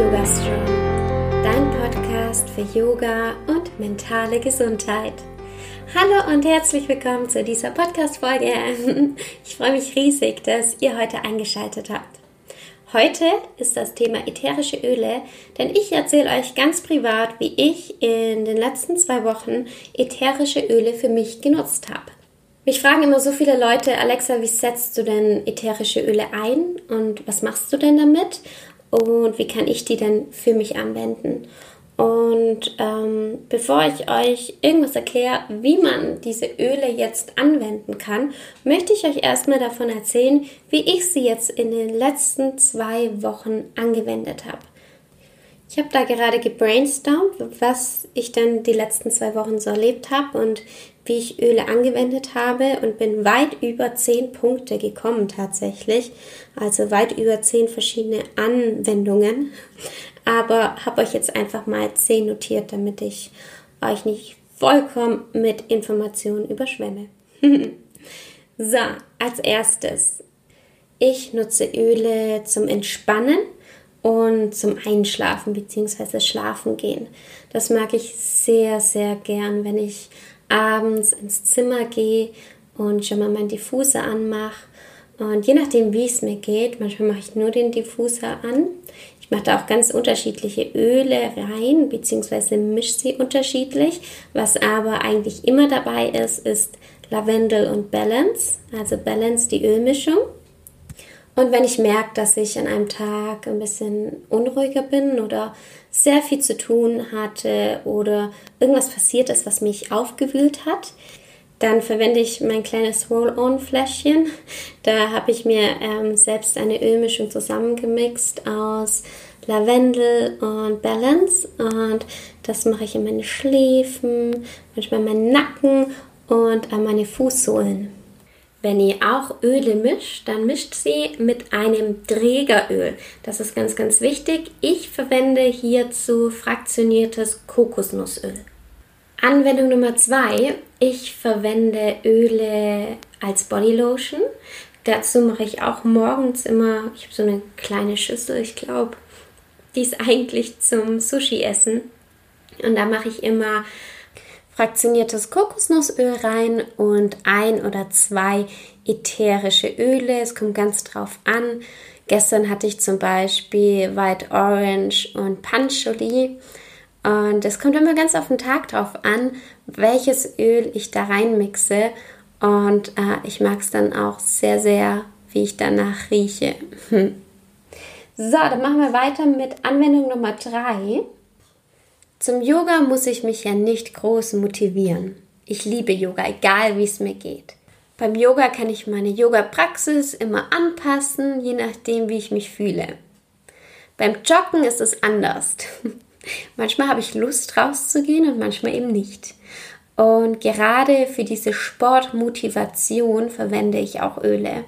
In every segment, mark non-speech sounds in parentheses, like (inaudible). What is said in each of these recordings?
Yoga Strong, dein Podcast für Yoga und mentale Gesundheit. Hallo und herzlich willkommen zu dieser Podcast-Folge. (laughs) Ich freue mich riesig, dass ihr heute eingeschaltet habt. Heute ist das Thema ätherische Öle, denn ich erzähle euch ganz privat, wie ich in den letzten zwei Wochen ätherische Öle für mich genutzt habe. Mich fragen immer so viele Leute, Alexa, wie setzt du denn ätherische Öle ein und was machst du denn damit und wie kann ich die denn für mich anwenden? Und ähm, bevor ich euch irgendwas erkläre, wie man diese Öle jetzt anwenden kann, möchte ich euch erstmal davon erzählen, wie ich sie jetzt in den letzten zwei Wochen angewendet habe. Ich habe da gerade gebrainstormt, was ich dann die letzten zwei Wochen so erlebt habe und wie ich Öle angewendet habe und bin weit über zehn Punkte gekommen tatsächlich. Also weit über zehn verschiedene Anwendungen. Aber habe euch jetzt einfach mal zehn notiert, damit ich euch nicht vollkommen mit Informationen überschwemme. (laughs) so, als erstes. Ich nutze Öle zum Entspannen und zum Einschlafen bzw. Schlafen gehen. Das mag ich sehr, sehr gern, wenn ich abends ins Zimmer gehe und schon mal meinen Diffuser anmache. Und je nachdem, wie es mir geht, manchmal mache ich nur den Diffuser an. Ich mache da auch ganz unterschiedliche Öle rein, beziehungsweise mische sie unterschiedlich. Was aber eigentlich immer dabei ist, ist Lavendel und Balance, also Balance die Ölmischung. Und wenn ich merke, dass ich an einem Tag ein bisschen unruhiger bin oder sehr viel zu tun hatte oder irgendwas passiert ist, was mich aufgewühlt hat, dann verwende ich mein kleines Roll-On-Fläschchen. Da habe ich mir ähm, selbst eine Ölmischung zusammengemixt aus Lavendel und Balance. Und das mache ich in meine Schläfen, manchmal meinen Nacken und an meine Fußsohlen. Wenn ihr auch Öle mischt, dann mischt sie mit einem Trägeröl. Das ist ganz, ganz wichtig. Ich verwende hierzu fraktioniertes Kokosnussöl. Anwendung Nummer zwei. Ich verwende Öle als Bodylotion. Dazu mache ich auch morgens immer, ich habe so eine kleine Schüssel, ich glaube, die ist eigentlich zum Sushi-Essen. Und da mache ich immer fraktioniertes Kokosnussöl rein und ein oder zwei ätherische Öle. Es kommt ganz drauf an. Gestern hatte ich zum Beispiel White Orange und Pancholi. Und es kommt immer ganz auf den Tag drauf an, welches Öl ich da reinmixe. Und äh, ich mag es dann auch sehr, sehr, wie ich danach rieche. (laughs) So, dann machen wir weiter mit Anwendung Nummer 3. Zum Yoga muss ich mich ja nicht groß motivieren. Ich liebe Yoga, egal wie es mir geht. Beim Yoga kann ich meine Yoga-Praxis immer anpassen, je nachdem, wie ich mich fühle. Beim Joggen ist es anders. (laughs) manchmal habe ich Lust rauszugehen und manchmal eben nicht. Und gerade für diese Sportmotivation verwende ich auch Öle.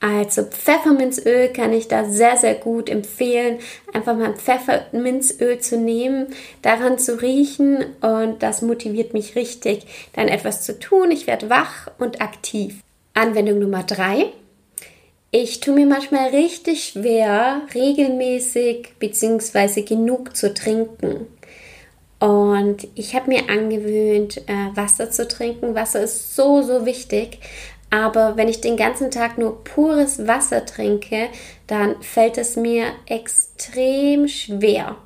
Also Pfefferminzöl kann ich da sehr, sehr gut empfehlen. Einfach mal Pfefferminzöl zu nehmen, daran zu riechen und das motiviert mich richtig, dann etwas zu tun. Ich werde wach und aktiv. Anwendung Nummer drei. Ich tue mir manchmal richtig schwer, regelmäßig bzw. genug zu trinken. Und ich habe mir angewöhnt, äh, Wasser zu trinken. Wasser ist so, so wichtig. Aber wenn ich den ganzen Tag nur pures Wasser trinke, dann fällt es mir extrem schwer.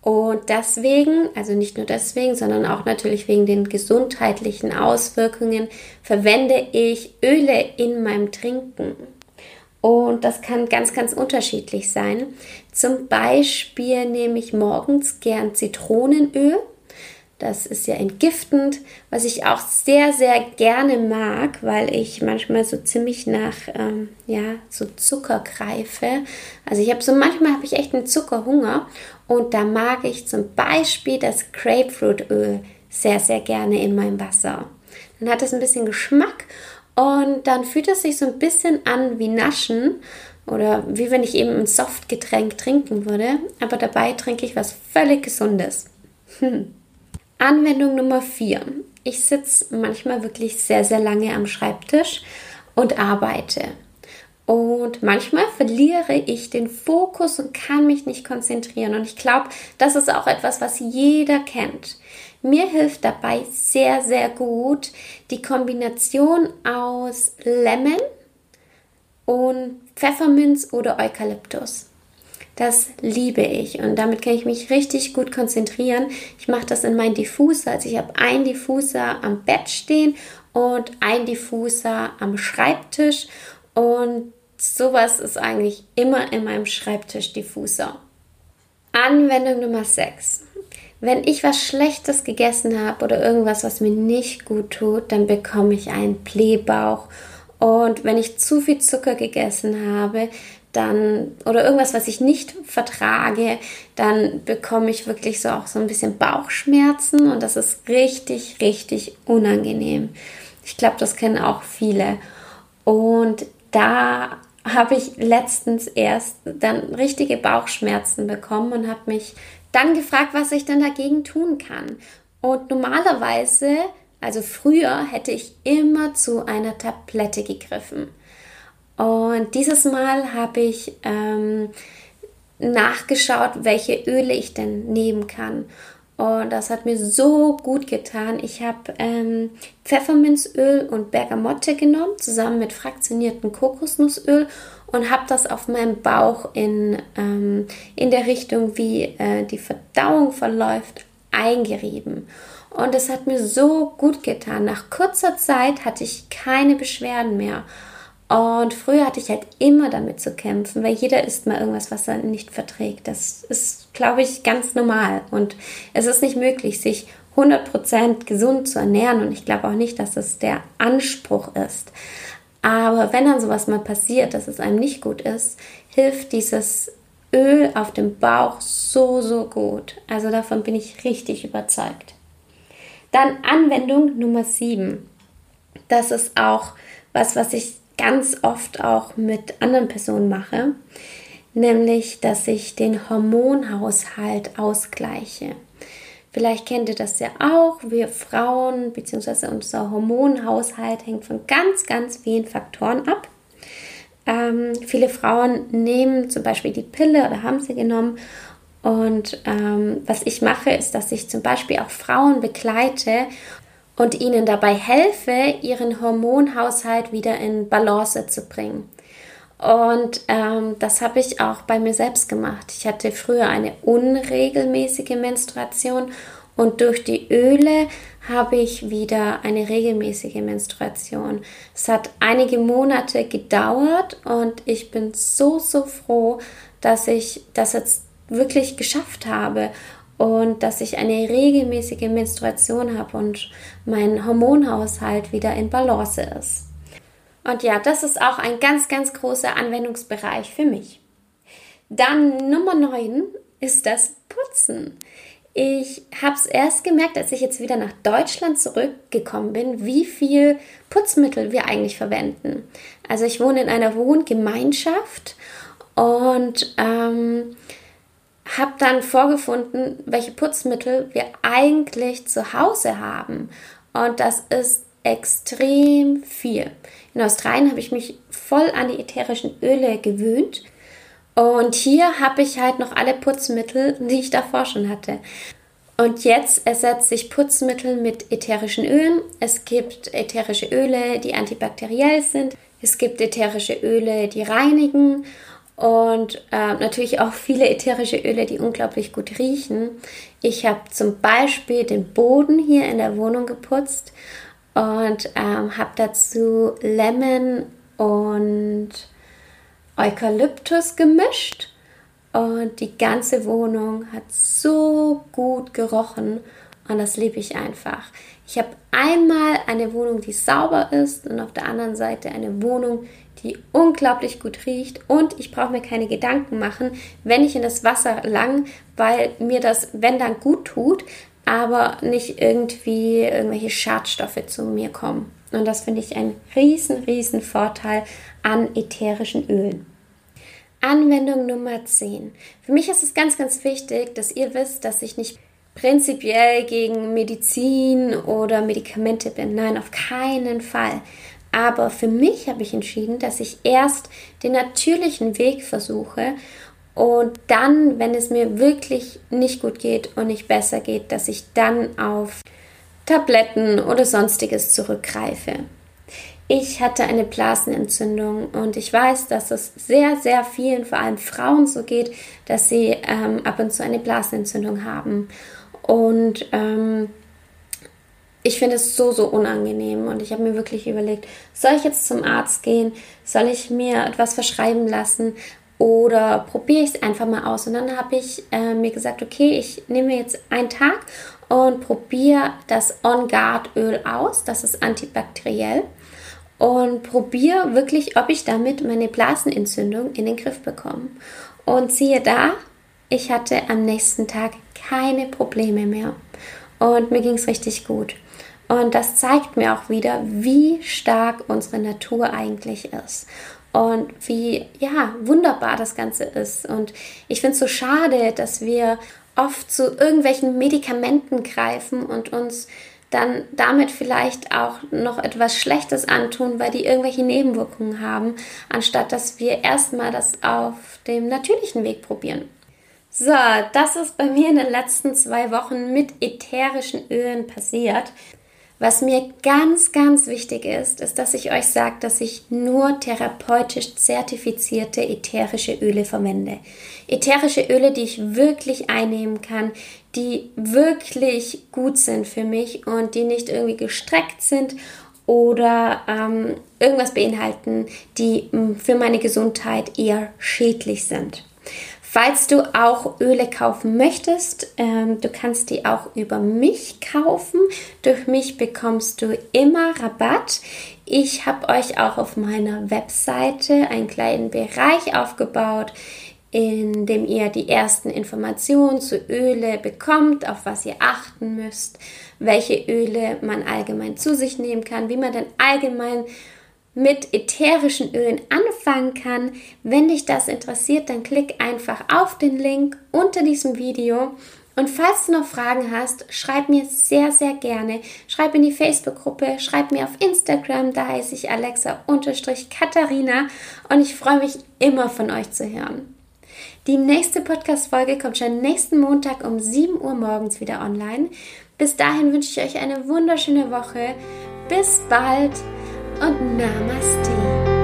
Und deswegen, also nicht nur deswegen, sondern auch natürlich wegen den gesundheitlichen Auswirkungen, verwende ich Öle in meinem Trinken. Und das kann ganz, ganz unterschiedlich sein. Zum Beispiel nehme ich morgens gern Zitronenöl das ist ja entgiftend, was ich auch sehr, sehr gerne mag, weil ich manchmal so ziemlich nach ähm, ja, so Zucker greife. Also ich habe so manchmal habe ich echt einen Zuckerhunger und da mag ich zum Beispiel das Grapefruitöl sehr, sehr gerne in meinem Wasser. Dann hat es ein bisschen Geschmack und dann fühlt es sich so ein bisschen an wie Naschen oder wie wenn ich eben ein Softgetränk trinken würde, aber dabei trinke ich was völlig Gesundes. Hm. Anwendung Nummer 4. Ich sitze manchmal wirklich sehr, sehr lange am Schreibtisch und arbeite. Und manchmal verliere ich den Fokus und kann mich nicht konzentrieren. Und ich glaube, das ist auch etwas, was jeder kennt. Mir hilft dabei sehr, sehr gut die Kombination aus Lemon und Pfefferminz oder Eukalyptus. Das liebe ich und damit kann ich mich richtig gut konzentrieren. Ich mache das in meinen Diffuser. Also ich habe einen Diffuser am Bett stehen und einen Diffuser am Schreibtisch und sowas ist eigentlich immer in meinem Schreibtischdiffuser. Anwendung Nummer 6. Wenn ich was Schlechtes gegessen habe oder irgendwas, was mir nicht gut tut, dann bekomme ich einen Blähbauch. Und wenn ich zu viel Zucker gegessen habe, dann oder irgendwas, was ich nicht vertrage, dann bekomme ich wirklich so auch so ein bisschen Bauchschmerzen und das ist richtig, richtig unangenehm. Ich glaube, das kennen auch viele. Und da habe ich letztens erst dann richtige Bauchschmerzen bekommen und habe mich dann gefragt, was ich denn dagegen tun kann. Und normalerweise, also früher, hätte ich immer zu einer Tablette gegriffen. Und dieses Mal habe ich ähm, nachgeschaut, welche Öle ich denn nehmen kann. Und das hat mir so gut getan. Ich habe ähm, Pfefferminzöl und Bergamotte genommen, zusammen mit fraktioniertem Kokosnussöl und habe das auf meinem Bauch in, ähm, in der Richtung, wie äh, die Verdauung verläuft, eingerieben. Und es hat mir so gut getan. Nach kurzer Zeit hatte ich keine Beschwerden mehr. Und früher hatte ich halt immer damit zu kämpfen, weil jeder isst mal irgendwas, was er nicht verträgt. Das ist, glaube ich, ganz normal. Und es ist nicht möglich, sich 100% gesund zu ernähren. Und ich glaube auch nicht, dass es der Anspruch ist. Aber wenn dann sowas mal passiert, dass es einem nicht gut ist, hilft dieses Öl auf dem Bauch so, so gut. Also davon bin ich richtig überzeugt. Dann Anwendung Nummer 7. Das ist auch was, was ich ganz oft auch mit anderen Personen mache, nämlich dass ich den Hormonhaushalt ausgleiche. Vielleicht kennt ihr das ja auch. Wir Frauen bzw. unser Hormonhaushalt hängt von ganz, ganz vielen Faktoren ab. Ähm, viele Frauen nehmen zum Beispiel die Pille oder haben sie genommen. Und ähm, was ich mache, ist, dass ich zum Beispiel auch Frauen begleite und ihnen dabei helfe, ihren Hormonhaushalt wieder in Balance zu bringen. Und ähm, das habe ich auch bei mir selbst gemacht. Ich hatte früher eine unregelmäßige Menstruation und durch die Öle habe ich wieder eine regelmäßige Menstruation. Es hat einige Monate gedauert und ich bin so, so froh, dass ich das jetzt wirklich geschafft habe und dass ich eine regelmäßige Menstruation habe und mein Hormonhaushalt wieder in Balance ist. Und ja, das ist auch ein ganz, ganz großer Anwendungsbereich für mich. Dann Nummer 9 ist das Putzen. Ich habe es erst gemerkt, als ich jetzt wieder nach Deutschland zurückgekommen bin, wie viel Putzmittel wir eigentlich verwenden. Also ich wohne in einer Wohngemeinschaft und ähm, habe dann vorgefunden, welche Putzmittel wir eigentlich zu Hause haben. Und das ist extrem viel. In Australien habe ich mich voll an die ätherischen Öle gewöhnt. Und hier habe ich halt noch alle Putzmittel, die ich davor schon hatte. Und jetzt ersetze ich Putzmittel mit ätherischen Ölen. Es gibt ätherische Öle, die antibakteriell sind. Es gibt ätherische Öle, die reinigen und äh, natürlich auch viele ätherische Öle, die unglaublich gut riechen. Ich habe zum Beispiel den Boden hier in der Wohnung geputzt und ähm, habe dazu Lemon und Eukalyptus gemischt und die ganze Wohnung hat so gut gerochen und das liebe ich einfach. Ich habe einmal eine Wohnung, die sauber ist und auf der anderen Seite eine Wohnung, die unglaublich gut riecht und ich brauche mir keine Gedanken machen, wenn ich in das Wasser lang, weil mir das, wenn dann gut tut, aber nicht irgendwie irgendwelche Schadstoffe zu mir kommen. Und das finde ich ein riesen, riesen Vorteil an ätherischen Ölen. Anwendung Nummer 10. Für mich ist es ganz, ganz wichtig, dass ihr wisst, dass ich nicht prinzipiell gegen Medizin oder Medikamente bin. Nein, auf keinen Fall. Aber für mich habe ich entschieden, dass ich erst den natürlichen Weg versuche und dann, wenn es mir wirklich nicht gut geht und nicht besser geht, dass ich dann auf Tabletten oder sonstiges zurückgreife. Ich hatte eine Blasenentzündung und ich weiß, dass es sehr, sehr vielen, vor allem Frauen so geht, dass sie ähm, ab und zu eine Blasenentzündung haben. Und ähm, ich finde es so, so unangenehm und ich habe mir wirklich überlegt, soll ich jetzt zum Arzt gehen? Soll ich mir etwas verschreiben lassen? Oder probiere ich es einfach mal aus? Und dann habe ich äh, mir gesagt, okay, ich nehme jetzt einen Tag und probiere das On Guard Öl aus. Das ist antibakteriell. Und probiere wirklich, ob ich damit meine Blasenentzündung in den Griff bekomme. Und siehe da, ich hatte am nächsten Tag keine Probleme mehr. Und mir ging es richtig gut. Und das zeigt mir auch wieder, wie stark unsere Natur eigentlich ist und wie ja wunderbar das Ganze ist. Und ich finde es so schade, dass wir oft zu irgendwelchen Medikamenten greifen und uns dann damit vielleicht auch noch etwas Schlechtes antun, weil die irgendwelche Nebenwirkungen haben, anstatt dass wir erstmal das auf dem natürlichen Weg probieren. So, das ist bei mir in den letzten zwei Wochen mit ätherischen Ölen passiert. Was mir ganz, ganz wichtig ist, ist, dass ich euch sage, dass ich nur therapeutisch zertifizierte ätherische Öle verwende. Ätherische Öle, die ich wirklich einnehmen kann, die wirklich gut sind für mich und die nicht irgendwie gestreckt sind oder ähm, irgendwas beinhalten, die mh, für meine Gesundheit eher schädlich sind. Falls du auch Öle kaufen möchtest, ähm, du kannst die auch über mich kaufen. Durch mich bekommst du immer Rabatt. Ich habe euch auch auf meiner Webseite einen kleinen Bereich aufgebaut, in dem ihr die ersten Informationen zu Öle bekommt, auf was ihr achten müsst, welche Öle man allgemein zu sich nehmen kann, wie man dann allgemein mit ätherischen Ölen anfangen kann. Wenn dich das interessiert, dann klick einfach auf den Link unter diesem Video. Und falls du noch Fragen hast, schreib mir sehr, sehr gerne. Schreib in die Facebook-Gruppe, schreib mir auf Instagram, da heiße ich Alexa-Katharina und ich freue mich immer von euch zu hören. Die nächste Podcast-Folge kommt schon nächsten Montag um 7 Uhr morgens wieder online. Bis dahin wünsche ich euch eine wunderschöne Woche. Bis bald und Namaste.